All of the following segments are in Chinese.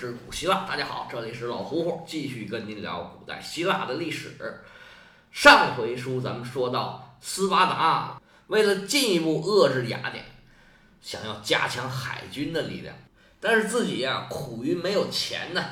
之古希腊。大家好，这里是老胡胡，继续跟您聊古代希腊的历史。上回书咱们说到，斯巴达为了进一步遏制雅典，想要加强海军的力量，但是自己呀苦于没有钱呢，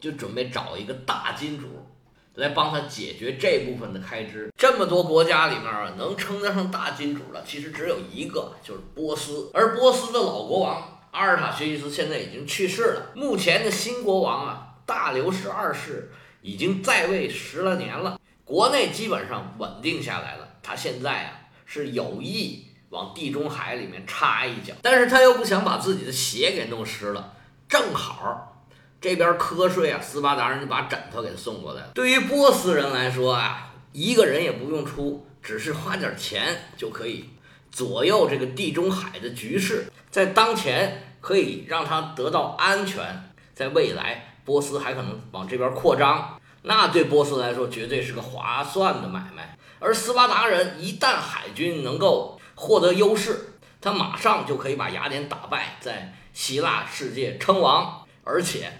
就准备找一个大金主来帮他解决这部分的开支。这么多国家里面啊，能称得上大金主的，其实只有一个，就是波斯。而波斯的老国王阿尔塔薛西斯现在已经去世了，目前的新国王啊，大流士二世已经在位十来年了。国内基本上稳定下来了，他现在啊是有意往地中海里面插一脚，但是他又不想把自己的鞋给弄湿了。正好这边瞌睡啊，斯巴达人就把枕头给送过来了。对于波斯人来说啊，一个人也不用出，只是花点钱就可以左右这个地中海的局势，在当前可以让他得到安全，在未来波斯还可能往这边扩张。那对波斯来说绝对是个划算的买卖，而斯巴达人一旦海军能够获得优势，他马上就可以把雅典打败，在希腊世界称王，而且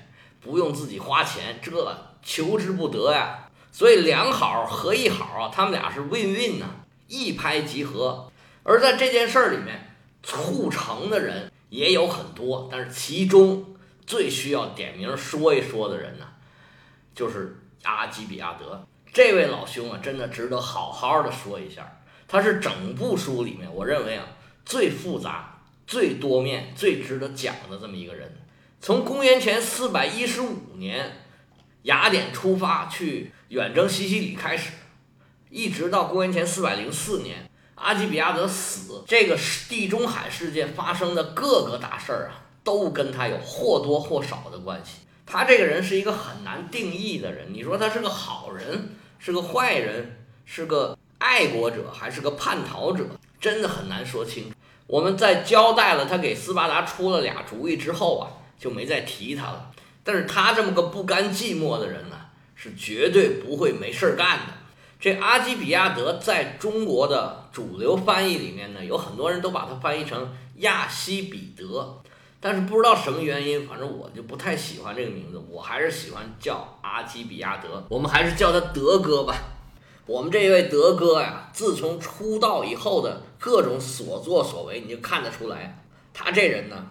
不用自己花钱，这求之不得呀！所以两好合一好啊，他们俩是 win win 呐，一拍即合。而在这件事儿里面，促成的人也有很多，但是其中最需要点名说一说的人呢，就是。阿基比亚德这位老兄啊，真的值得好好的说一下。他是整部书里面，我认为啊最复杂、最多面、最值得讲的这么一个人。从公元前四百一十五年雅典出发去远征西西里开始，一直到公元前四百零四年阿基比亚德死，这个地中海世界发生的各个大事儿啊，都跟他有或多或少的关系。他这个人是一个很难定义的人。你说他是个好人，是个坏人，是个爱国者，还是个叛逃者？真的很难说清。我们在交代了他给斯巴达出了俩主意之后啊，就没再提他了。但是他这么个不甘寂寞的人呢，是绝对不会没事儿干的。这阿基比亚德在中国的主流翻译里面呢，有很多人都把它翻译成亚西比德。但是不知道什么原因，反正我就不太喜欢这个名字，我还是喜欢叫阿基比亚德，我们还是叫他德哥吧。我们这位德哥呀，自从出道以后的各种所作所为，你就看得出来，他这人呢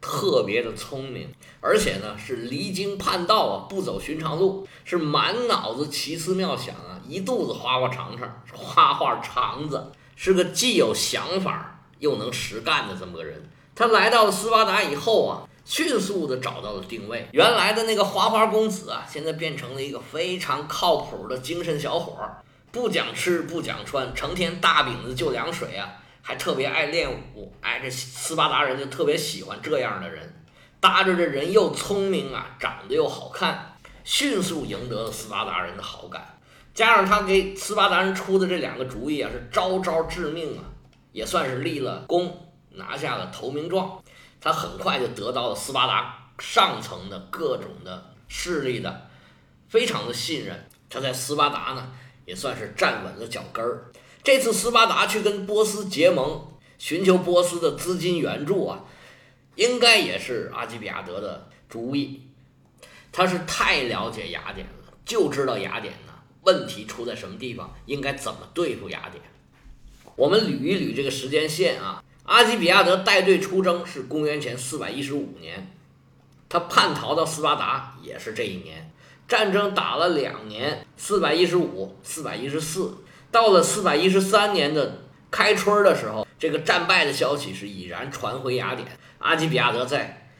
特别的聪明，而且呢是离经叛道啊，不走寻常路，是满脑子奇思妙想啊，一肚子花花肠肠，花花肠子，是个既有想法又能实干的这么个人。他来到了斯巴达以后啊，迅速的找到了定位。原来的那个花花公子啊，现在变成了一个非常靠谱的精神小伙儿，不讲吃不讲穿，成天大饼子就凉水啊，还特别爱练武。哎，这斯巴达人就特别喜欢这样的人，搭着这人又聪明啊，长得又好看，迅速赢得了斯巴达人的好感。加上他给斯巴达人出的这两个主意啊，是招招致命啊，也算是立了功。拿下了投名状，他很快就得到了斯巴达上层的各种的势力的非常的信任。他在斯巴达呢也算是站稳了脚跟儿。这次斯巴达去跟波斯结盟，寻求波斯的资金援助啊，应该也是阿基比亚德的主意。他是太了解雅典了，就知道雅典问题出在什么地方，应该怎么对付雅典。我们捋一捋这个时间线啊。阿基比亚德带队出征是公元前四百一十五年，他叛逃到斯巴达也是这一年，战争打了两年，四百一十五、四百一十四，到了四百一十三年的开春的时候，这个战败的消息是已然传回雅典。阿基比亚德在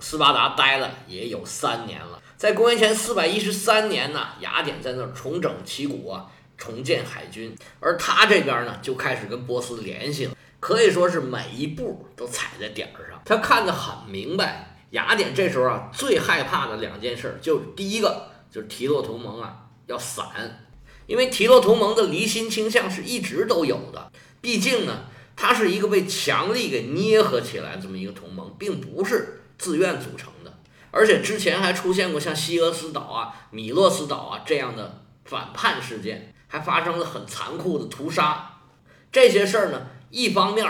斯巴达待了也有三年了，在公元前四百一十三年呢，雅典在那儿重整旗鼓啊，重建海军，而他这边呢就开始跟波斯联系了。可以说是每一步都踩在点儿上，他看得很明白。雅典这时候啊，最害怕的两件事，就是第一个就是提洛同盟啊要散，因为提洛同盟的离心倾向是一直都有的。毕竟呢，它是一个被强力给捏合起来这么一个同盟，并不是自愿组成。而且之前还出现过像西俄斯岛啊、米洛斯岛啊这样的反叛事件，还发生了很残酷的屠杀。这些事儿呢。一方面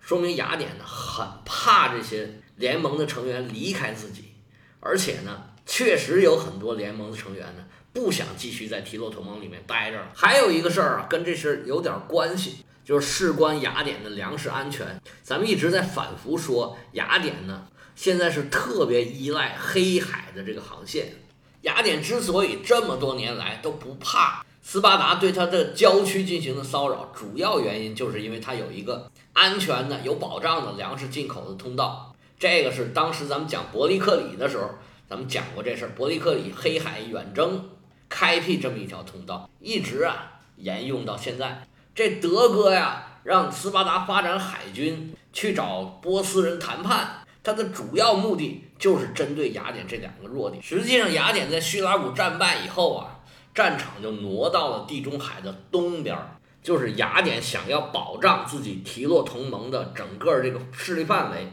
说明雅典呢很怕这些联盟的成员离开自己，而且呢，确实有很多联盟的成员呢不想继续在提洛同盟里面待着了。还有一个事儿啊，跟这事有点关系，就是事关雅典的粮食安全。咱们一直在反复说，雅典呢现在是特别依赖黑海的这个航线。雅典之所以这么多年来都不怕斯巴达对它的郊区进行的骚扰，主要原因就是因为它有一个安全的、有保障的粮食进口的通道。这个是当时咱们讲伯利克里的时候，咱们讲过这事儿。伯利克里黑海远征，开辟这么一条通道，一直啊沿用到现在。这德哥呀，让斯巴达发展海军去找波斯人谈判，他的主要目的就是针对雅典这两个弱点。实际上，雅典在叙拉古战败以后啊。战场就挪到了地中海的东边，就是雅典想要保障自己提洛同盟的整个这个势力范围，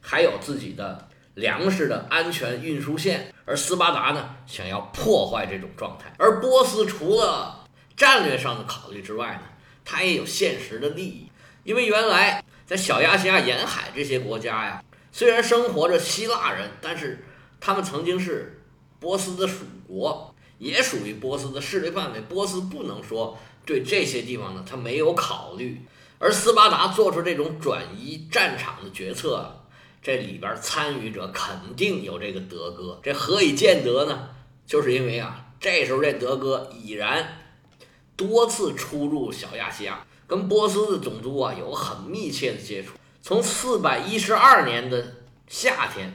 还有自己的粮食的安全运输线，而斯巴达呢想要破坏这种状态，而波斯除了战略上的考虑之外呢，他也有现实的利益，因为原来在小亚细亚沿海这些国家呀，虽然生活着希腊人，但是他们曾经是波斯的属国。也属于波斯的势力范围，波斯不能说对这些地方呢，他没有考虑。而斯巴达做出这种转移战场的决策，这里边参与者肯定有这个德哥。这何以见得呢？就是因为啊，这时候这德哥已然多次出入小亚细亚，跟波斯的总督啊有很密切的接触。从四百一十二年的夏天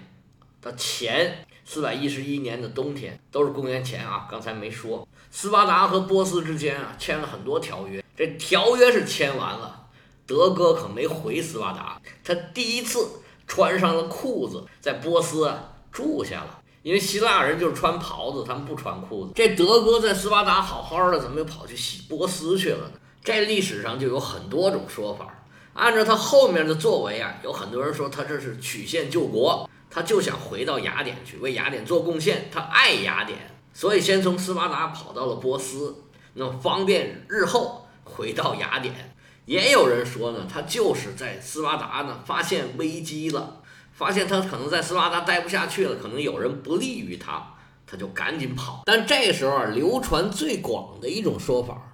到前。四百一十一年的冬天，都是公元前啊。刚才没说，斯巴达和波斯之间啊签了很多条约。这条约是签完了，德哥可没回斯巴达，他第一次穿上了裤子，在波斯住下了。因为希腊人就是穿袍子，他们不穿裤子。这德哥在斯巴达好好的，怎么又跑去洗波斯去了呢？这历史上就有很多种说法。按照他后面的作为啊，有很多人说他这是曲线救国。他就想回到雅典去为雅典做贡献，他爱雅典，所以先从斯巴达跑到了波斯，那方便日后回到雅典。也有人说呢，他就是在斯巴达呢发现危机了，发现他可能在斯巴达待不下去了，可能有人不利于他，他就赶紧跑。但这时候啊，流传最广的一种说法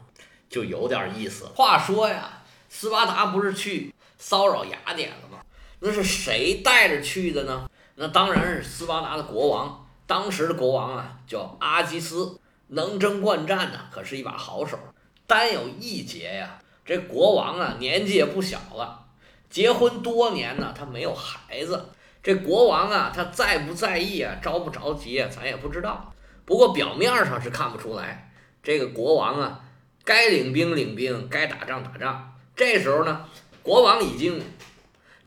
就有点意思。话说呀，斯巴达不是去骚扰雅典了吗？那是谁带着去的呢？那当然是斯巴达的国王，当时的国王啊叫阿基斯，能征惯战呢，可是一把好手。单有一节呀，这国王啊年纪也不小了，结婚多年呢，他没有孩子。这国王啊，他在不在意啊，着不着急啊，咱也不知道。不过表面上是看不出来，这个国王啊，该领兵领兵，该打仗打仗。这时候呢，国王已经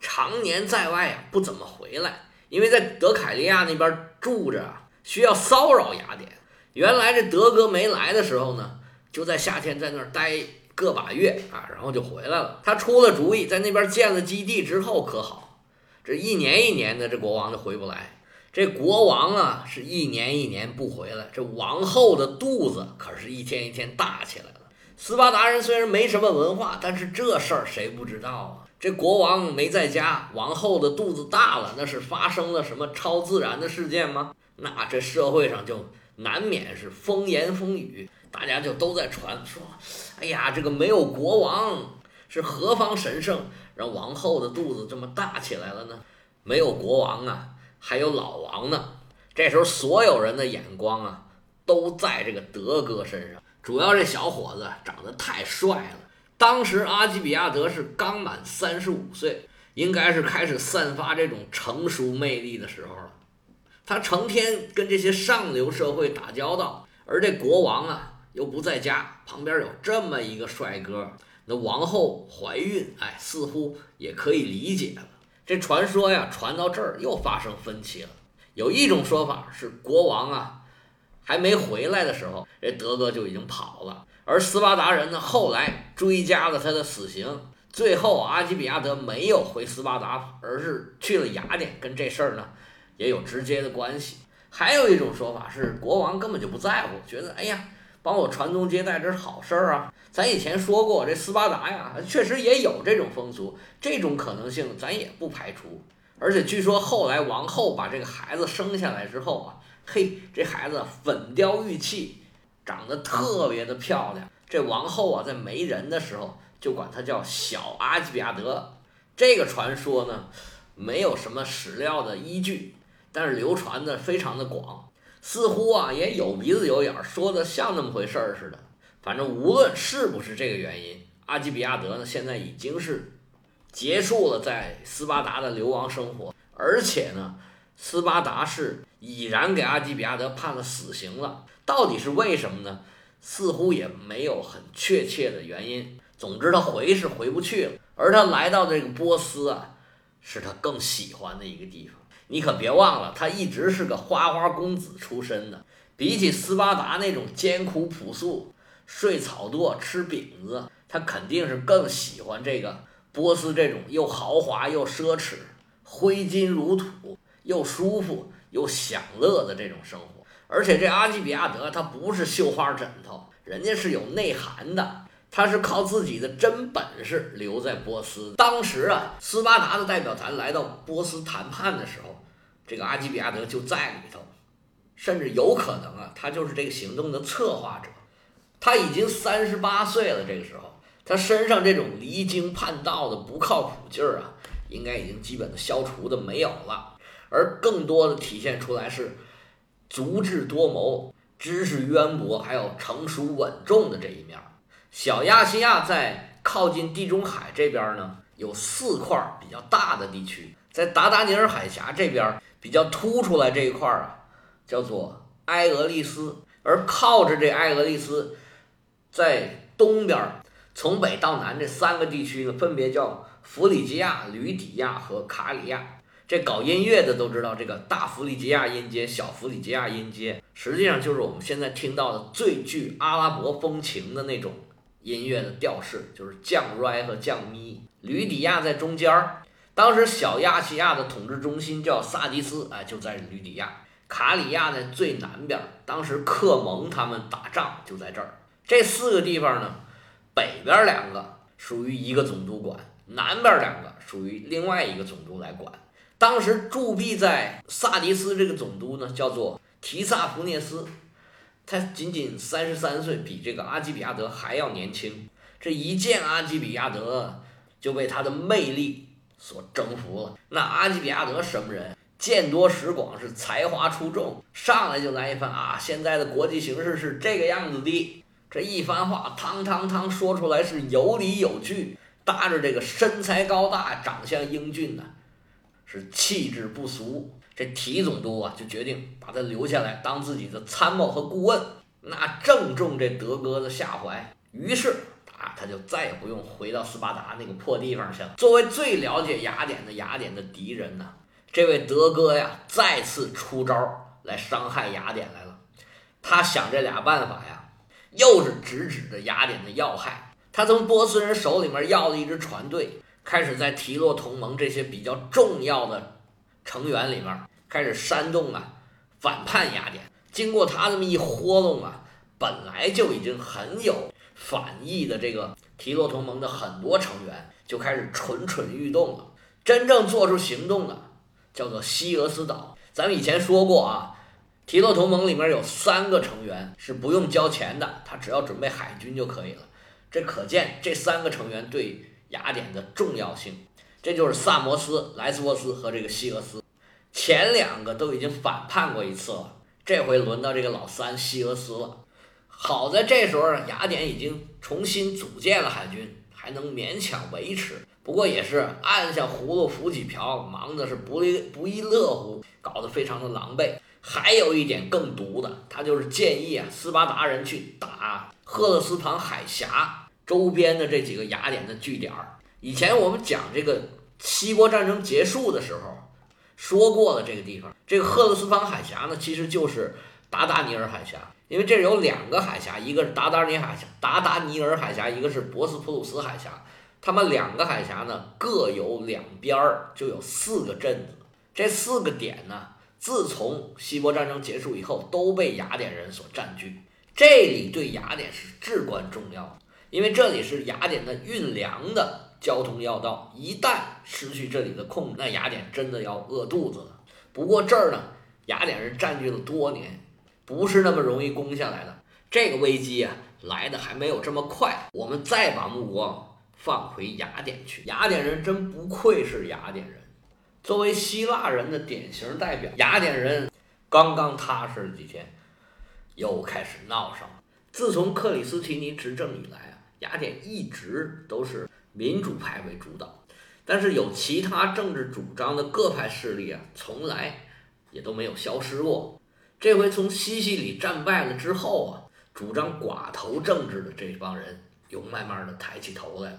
常年在外啊，不怎么回来。因为在德凯利亚那边住着，需要骚扰雅典。原来这德哥没来的时候呢，就在夏天在那儿待个把月啊，然后就回来了。他出了主意，在那边建了基地之后可好，这一年一年的，这国王就回不来。这国王啊，是一年一年不回来，这王后的肚子可是一天一天大起来了。斯巴达人虽然没什么文化，但是这事儿谁不知道啊？这国王没在家，王后的肚子大了，那是发生了什么超自然的事件吗？那这社会上就难免是风言风语，大家就都在传说，哎呀，这个没有国王是何方神圣，让王后的肚子这么大起来了呢？没有国王啊，还有老王呢。这时候所有人的眼光啊，都在这个德哥身上，主要这小伙子长得太帅了。当时阿基比亚德是刚满三十五岁，应该是开始散发这种成熟魅力的时候了。他成天跟这些上流社会打交道，而这国王啊又不在家，旁边有这么一个帅哥，那王后怀孕，哎，似乎也可以理解了。这传说呀传到这儿又发生分歧了。有一种说法是国王啊还没回来的时候，这德哥就已经跑了。而斯巴达人呢，后来追加了他的死刑。最后，阿基比亚德没有回斯巴达，而是去了雅典，跟这事儿呢也有直接的关系。还有一种说法是，国王根本就不在乎，觉得哎呀，帮我传宗接代这是好事儿啊。咱以前说过，这斯巴达呀，确实也有这种风俗，这种可能性咱也不排除。而且据说后来王后把这个孩子生下来之后啊，嘿，这孩子粉雕玉砌，长得特别的漂亮。这王后啊，在没人的时候就管他叫小阿基比亚德。这个传说呢，没有什么史料的依据，但是流传的非常的广，似乎啊也有鼻子有眼儿，说的像那么回事儿似的。反正无论是不是这个原因，阿基比亚德呢，现在已经是。结束了在斯巴达的流亡生活，而且呢，斯巴达是已然给阿基比亚德判了死刑了。到底是为什么呢？似乎也没有很确切的原因。总之，他回是回不去了。而他来到这个波斯啊，是他更喜欢的一个地方。你可别忘了，他一直是个花花公子出身的。比起斯巴达那种艰苦朴素、睡草垛、吃饼子，他肯定是更喜欢这个。波斯这种又豪华又奢侈、挥金如土、又舒服又享乐的这种生活，而且这阿基比亚德他不是绣花枕头，人家是有内涵的，他是靠自己的真本事留在波斯。当时啊，斯巴达的代表团来到波斯谈判的时候，这个阿基比亚德就在里头，甚至有可能啊，他就是这个行动的策划者。他已经三十八岁了，这个时候。他身上这种离经叛道的不靠谱劲儿啊，应该已经基本的消除的没有了，而更多的体现出来是足智多谋、知识渊博，还有成熟稳重的这一面。小亚细亚在靠近地中海这边呢，有四块比较大的地区，在达达尼尔海峡这边比较突出来这一块啊，叫做埃俄利斯，而靠着这埃俄利斯，在东边。从北到南这三个地区呢，分别叫弗里吉亚、吕底亚和卡里亚。这搞音乐的都知道，这个大弗里吉亚音阶、小弗里吉亚音阶，实际上就是我们现在听到的最具阿拉伯风情的那种音乐的调式，就是降 re 和降咪。吕底亚在中间儿，当时小亚细亚的统治中心叫萨迪斯，哎，就在吕底亚。卡里亚在最南边，当时克蒙他们打仗就在这儿。这四个地方呢。北边两个属于一个总督管，南边两个属于另外一个总督来管。当时驻币在萨迪斯这个总督呢，叫做提萨福涅斯，他仅仅三十三岁，比这个阿基比亚德还要年轻。这一见阿基比亚德，就被他的魅力所征服了。那阿基比亚德什么人？见多识广，是才华出众，上来就来一番啊！现在的国际形势是这个样子的。这一番话，汤汤汤说出来是有理有据，搭着这个身材高大、长相英俊呢，是气质不俗。这提总督啊，就决定把他留下来当自己的参谋和顾问，那正中这德哥的下怀。于是啊，他就再也不用回到斯巴达那个破地方去了。作为最了解雅典的雅典的敌人呢，这位德哥呀，再次出招来伤害雅典来了。他想这俩办法呀。又是直指着雅典的要害。他从波斯人手里面要了一支船队，开始在提洛同盟这些比较重要的成员里面开始煽动啊，反叛雅典。经过他这么一活动啊，本来就已经很有反意的这个提洛同盟的很多成员就开始蠢蠢欲动了。真正做出行动的叫做西俄斯岛。咱们以前说过啊。提洛同盟里面有三个成员是不用交钱的，他只要准备海军就可以了。这可见这三个成员对雅典的重要性。这就是萨摩斯、莱斯波斯和这个西俄斯。前两个都已经反叛过一次了，这回轮到这个老三西俄斯了。好在这时候雅典已经重新组建了海军，还能勉强维持。不过也是按下葫芦浮起瓢，忙的是不亦不亦乐乎，搞得非常的狼狈。还有一点更毒的，他就是建议啊，斯巴达人去打赫勒斯旁海峡周边的这几个雅典的据点儿。以前我们讲这个七国战争结束的时候说过了，这个地方，这个赫勒斯旁海峡呢，其实就是达达尼尔海峡，因为这有两个海峡，一个是达达尼海峡，达达尼尔海峡，一个是博斯普鲁斯海峡，他们两个海峡呢各有两边儿就有四个镇子，这四个点呢。自从希波战争结束以后，都被雅典人所占据。这里对雅典是至关重要的，因为这里是雅典的运粮的交通要道，一旦失去这里的控制，那雅典真的要饿肚子了。不过这儿呢，雅典人占据了多年，不是那么容易攻下来的。这个危机啊，来的还没有这么快。我们再把目光放回雅典去，雅典人真不愧是雅典人。作为希腊人的典型代表，雅典人刚刚踏实了几天，又开始闹上了。自从克里斯提尼执政以来，雅典一直都是民主派为主导，但是有其他政治主张的各派势力啊，从来也都没有消失过。这回从西西里战败了之后啊，主张寡头政治的这帮人又慢慢的抬起头来了。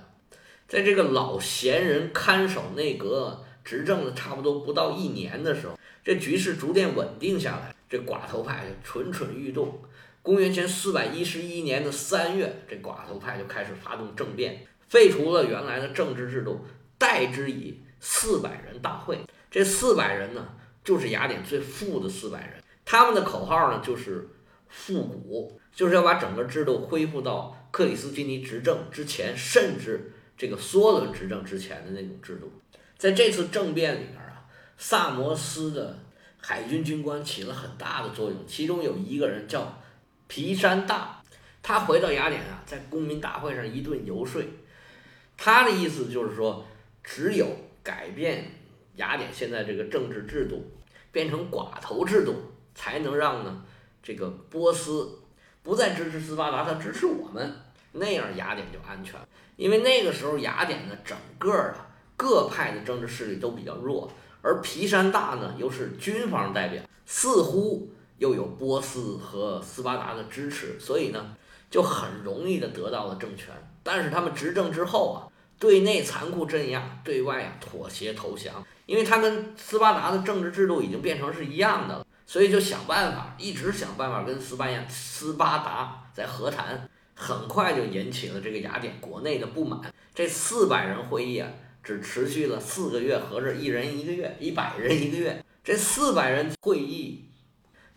在这个老闲人看守内阁。执政了差不多不到一年的时候，这局势逐渐稳定下来，这寡头派就蠢蠢欲动。公元前四百一十一年的三月，这寡头派就开始发动政变，废除了原来的政治制度，代之以四百人大会。这四百人呢，就是雅典最富的四百人，他们的口号呢就是复古，就是要把整个制度恢复到克里斯蒂尼执政之前，甚至这个梭伦执政之前的那种制度。在这次政变里面啊，萨摩斯的海军军官起了很大的作用。其中有一个人叫皮山大，他回到雅典啊，在公民大会上一顿游说。他的意思就是说，只有改变雅典现在这个政治制度，变成寡头制度，才能让呢这个波斯不再支持斯巴达，他支持我们，那样雅典就安全。因为那个时候雅典呢整个啊。各派的政治势力都比较弱，而皮山大呢又是军方代表，似乎又有波斯和斯巴达的支持，所以呢就很容易的得到了政权。但是他们执政之后啊，对内残酷镇压，对外啊妥协投降，因为他跟斯巴达的政治制度已经变成是一样的了，所以就想办法，一直想办法跟斯巴亚斯巴达在和谈，很快就引起了这个雅典国内的不满。这四百人会议啊。只持续了四个月，合着一人一个月，一百人一个月。这四百人会议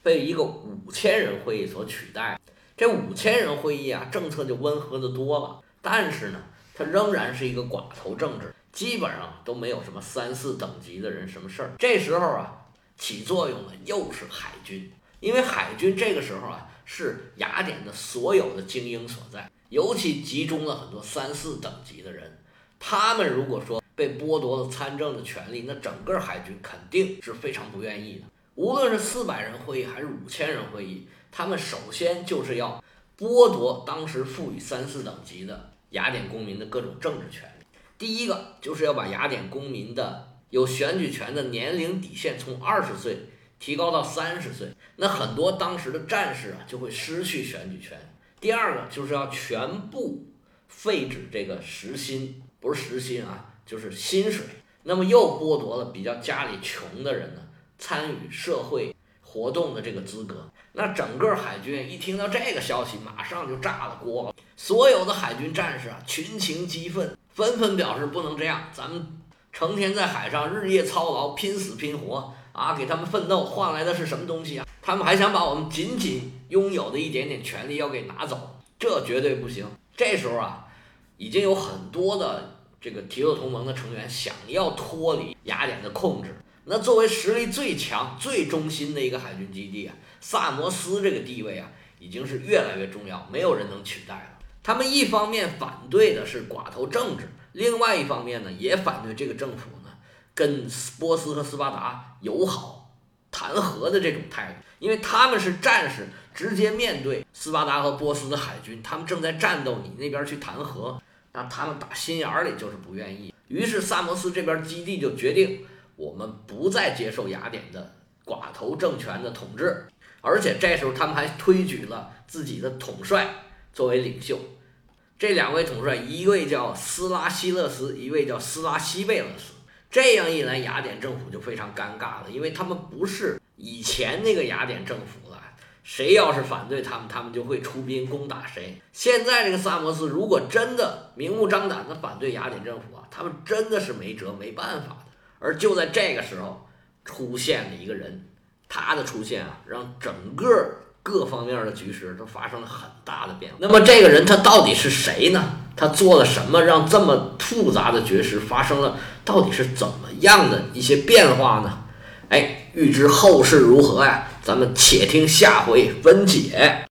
被一个五千人会议所取代。这五千人会议啊，政策就温和的多了，但是呢，它仍然是一个寡头政治，基本上都没有什么三四等级的人什么事儿。这时候啊，起作用的又是海军，因为海军这个时候啊，是雅典的所有的精英所在，尤其集中了很多三四等级的人。他们如果说被剥夺了参政的权利，那整个海军肯定是非常不愿意的。无论是四百人会议还是五千人会议，他们首先就是要剥夺当时赋予三四等级的雅典公民的各种政治权利。第一个就是要把雅典公民的有选举权的年龄底线从二十岁提高到三十岁，那很多当时的战士啊就会失去选举权。第二个就是要全部废止这个时薪。不是时薪啊，就是薪水。那么又剥夺了比较家里穷的人呢参与社会活动的这个资格。那整个海军一听到这个消息，马上就炸了锅了。所有的海军战士啊，群情激愤，纷纷表示不能这样。咱们成天在海上日夜操劳，拼死拼活啊，给他们奋斗换来的是什么东西啊？他们还想把我们仅仅拥有的一点点权利要给拿走，这绝对不行。这时候啊。已经有很多的这个提洛同盟的成员想要脱离雅典的控制。那作为实力最强、最中心的一个海军基地啊，萨摩斯这个地位啊，已经是越来越重要，没有人能取代了。他们一方面反对的是寡头政治，另外一方面呢，也反对这个政府呢跟波斯和斯巴达友好谈和的这种态度，因为他们是战士，直接面对斯巴达和波斯的海军，他们正在战斗，你那边去谈和。那他们打心眼里就是不愿意，于是萨摩斯这边基地就决定，我们不再接受雅典的寡头政权的统治，而且这时候他们还推举了自己的统帅作为领袖。这两位统帅，一位叫斯拉希勒斯，一位叫斯拉希贝勒斯。这样一来，雅典政府就非常尴尬了，因为他们不是以前那个雅典政府了。谁要是反对他们，他们就会出兵攻打谁。现在这个萨摩斯如果真的明目张胆的反对雅典政府啊，他们真的是没辙没办法的。而就在这个时候出现了一个人，他的出现啊，让整个各方面的局势都发生了很大的变化。那么这个人他到底是谁呢？他做了什么，让这么复杂的局势发生了，到底是怎么样的一些变化呢？哎，欲知后事如何呀，咱们且听下回分解。